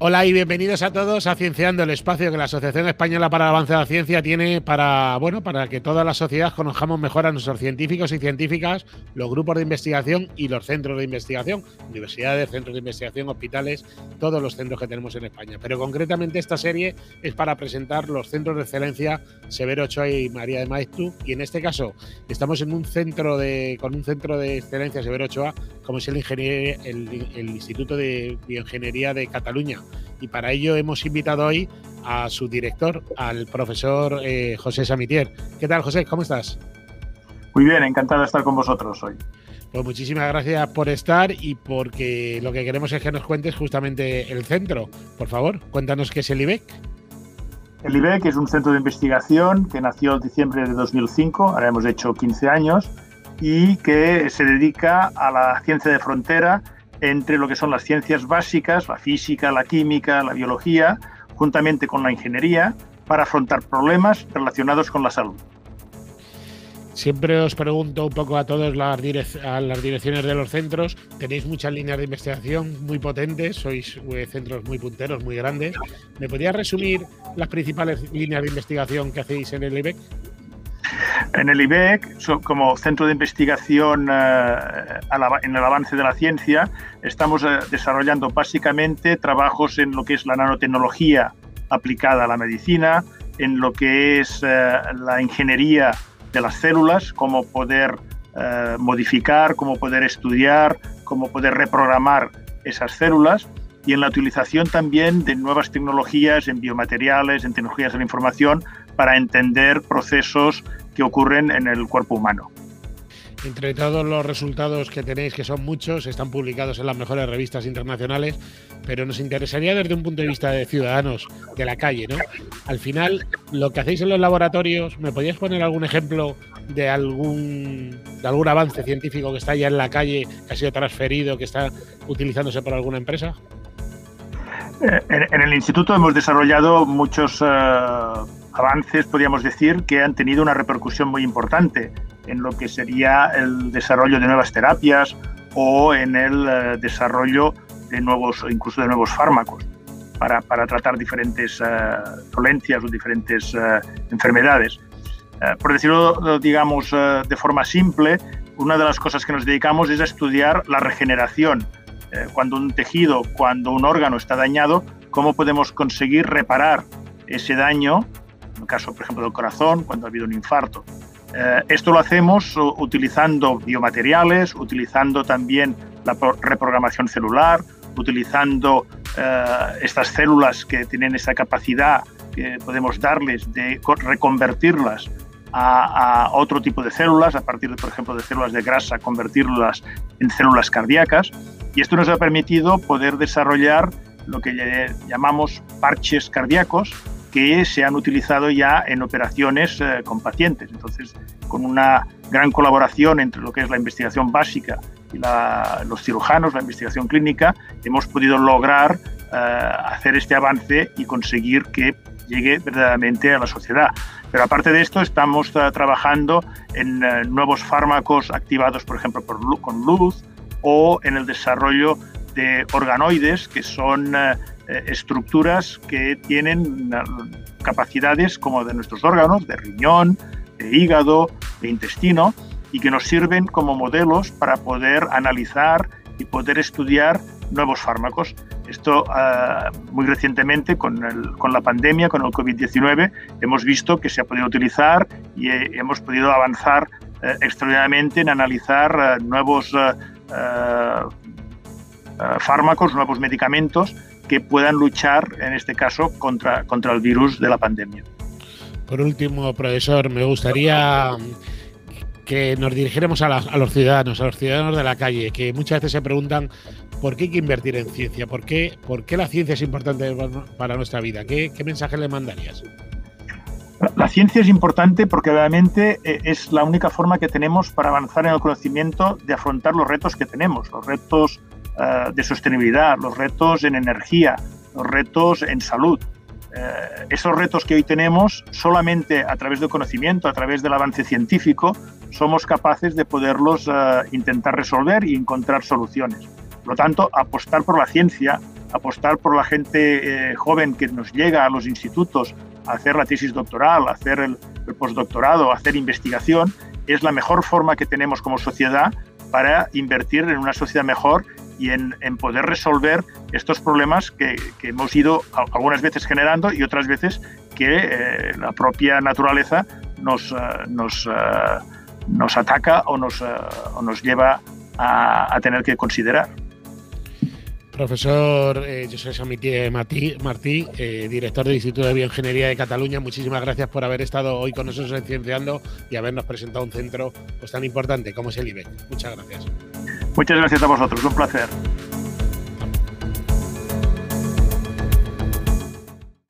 Hola y bienvenidos a todos a Cienciando, el espacio que la Asociación Española para el Avance de la Ciencia tiene para, bueno, para que toda la sociedad conozcamos mejor a nuestros científicos y científicas, los grupos de investigación y los centros de investigación, universidades, centros de investigación, hospitales, todos los centros que tenemos en España. Pero concretamente esta serie es para presentar los centros de excelencia Severo Ochoa y María de Maeztu y en este caso estamos en un centro de, con un centro de excelencia Severo Ochoa como es el, el Instituto de Bioingeniería de Cataluña y para ello hemos invitado hoy a su director, al profesor eh, José Samitier. ¿Qué tal, José? ¿Cómo estás? Muy bien, encantado de estar con vosotros hoy. Pues muchísimas gracias por estar y porque lo que queremos es que nos cuentes justamente el centro. Por favor, cuéntanos qué es el IBEC. El IBEC es un centro de investigación que nació en diciembre de 2005, ahora hemos hecho 15 años, y que se dedica a la ciencia de frontera entre lo que son las ciencias básicas, la física, la química, la biología, juntamente con la ingeniería, para afrontar problemas relacionados con la salud. Siempre os pregunto un poco a todos las, direcciones de los centros. Tenéis muchas líneas de investigación muy potentes, sois eh, centros muy punteros, muy grandes. ¿Me podrías resumir las principales líneas de investigación que hacéis en el IBEC? En el IBEC, como centro de investigación eh, en el avance de la ciencia, estamos eh, desarrollando básicamente trabajos en lo que es la nanotecnología aplicada a la medicina, en lo que es eh, la ingeniería de las células, cómo poder modificar, cómo poder estudiar, cómo poder reprogramar esas células y en la utilización también de nuevas tecnologías en biomateriales, en tecnologías de la información, para entender procesos que ocurren en el cuerpo humano. Entre todos los resultados que tenéis, que son muchos, están publicados en las mejores revistas internacionales, pero nos interesaría desde un punto de vista de ciudadanos, de la calle, ¿no? Al final, lo que hacéis en los laboratorios, ¿me podías poner algún ejemplo de algún, de algún avance científico que está ya en la calle, que ha sido transferido, que está utilizándose por alguna empresa? Eh, en, el instituto hemos desarrollado muchos eh, avances, podríamos decir, que han tenido una repercusión muy importante en lo que sería el desarrollo de nuevas terapias o en el eh, desarrollo de nuevos, incluso de nuevos fármacos para, para tratar diferentes uh, dolencias o diferentes uh, enfermedades. Uh, por decirlo, digamos, de forma simple, una de las cosas que nos dedicamos es a estudiar la regeneración. cuando un tejido, cuando un órgano está dañado, cómo podemos conseguir reparar ese daño en el caso, por ejemplo, del corazón, cuando ha habido un infarto. Eh, esto lo hacemos utilizando biomateriales, utilizando también la reprogramación celular, utilizando eh, estas células que tienen esa capacidad que podemos darles de reconvertirlas a, a, otro tipo de células, a partir, de, por ejemplo, de células de grasa, convertirlas en células cardíacas. Y esto nos ha permitido poder desarrollar lo que llamamos parches cardíacos, que se han utilizado ya en operaciones eh, con pacientes. Entonces, con una gran colaboración entre lo que es la investigación básica y los cirujanos, la investigación clínica, hemos podido lograr eh, hacer este avance y conseguir que llegue verdaderamente a la sociedad. Pero aparte de esto, estamos eh, trabajando en nuevos fármacos activados, por ejemplo, por, con luz o en el desarrollo de organoides, que son eh, estructuras que tienen capacidades como de nuestros órganos, de riñón, de hígado, de intestino, y que nos sirven como modelos para poder analizar y poder estudiar nuevos fármacos. Esto eh, muy recientemente con, con, la pandemia, con el COVID-19, hemos visto que se ha podido utilizar y hemos podido avanzar eh, extraordinariamente en analizar nuevos fármacos, nuevos medicamentos que puedan luchar, en este caso, contra, contra el virus de la pandemia. Por último, profesor, me gustaría que nos dirigiéramos a, los ciudadanos, a los ciudadanos de la calle, que muchas veces se preguntan por qué hay que invertir en ciencia, por qué, por qué la ciencia es importante para nuestra vida. ¿Qué, qué mensaje le mandarías? La ciencia es importante porque realmente eh, es la única forma que tenemos para avanzar en el conocimiento de afrontar los retos que tenemos, los retos eh, de sostenibilidad, los retos en energía, los retos en salud. Eh, esos retos que hoy tenemos, solamente a través del conocimiento, a través del avance científico, somos capaces de poderlos eh, intentar resolver y encontrar soluciones. Por lo tanto, apostar por la ciencia apostar por la gente joven que nos llega a los institutos a hacer la tesis doctoral, hacer el, el postdoctorado, hacer investigación, es la mejor forma que tenemos como sociedad para invertir en una sociedad mejor y en, poder resolver estos problemas que, hemos ido algunas veces generando y otras veces que eh, la propia naturaleza nos, eh, nos, eh, nos ataca o nos, nos lleva a, tener que considerar. Profesor eh, José Samitier Martí, director del Instituto de Bioingeniería de Cataluña, muchísimas gracias por haber estado hoy con nosotros en Cienciando y habernos presentado un centro pues, tan importante como es el IBE. Muchas gracias. Muchas gracias a vosotros, un placer.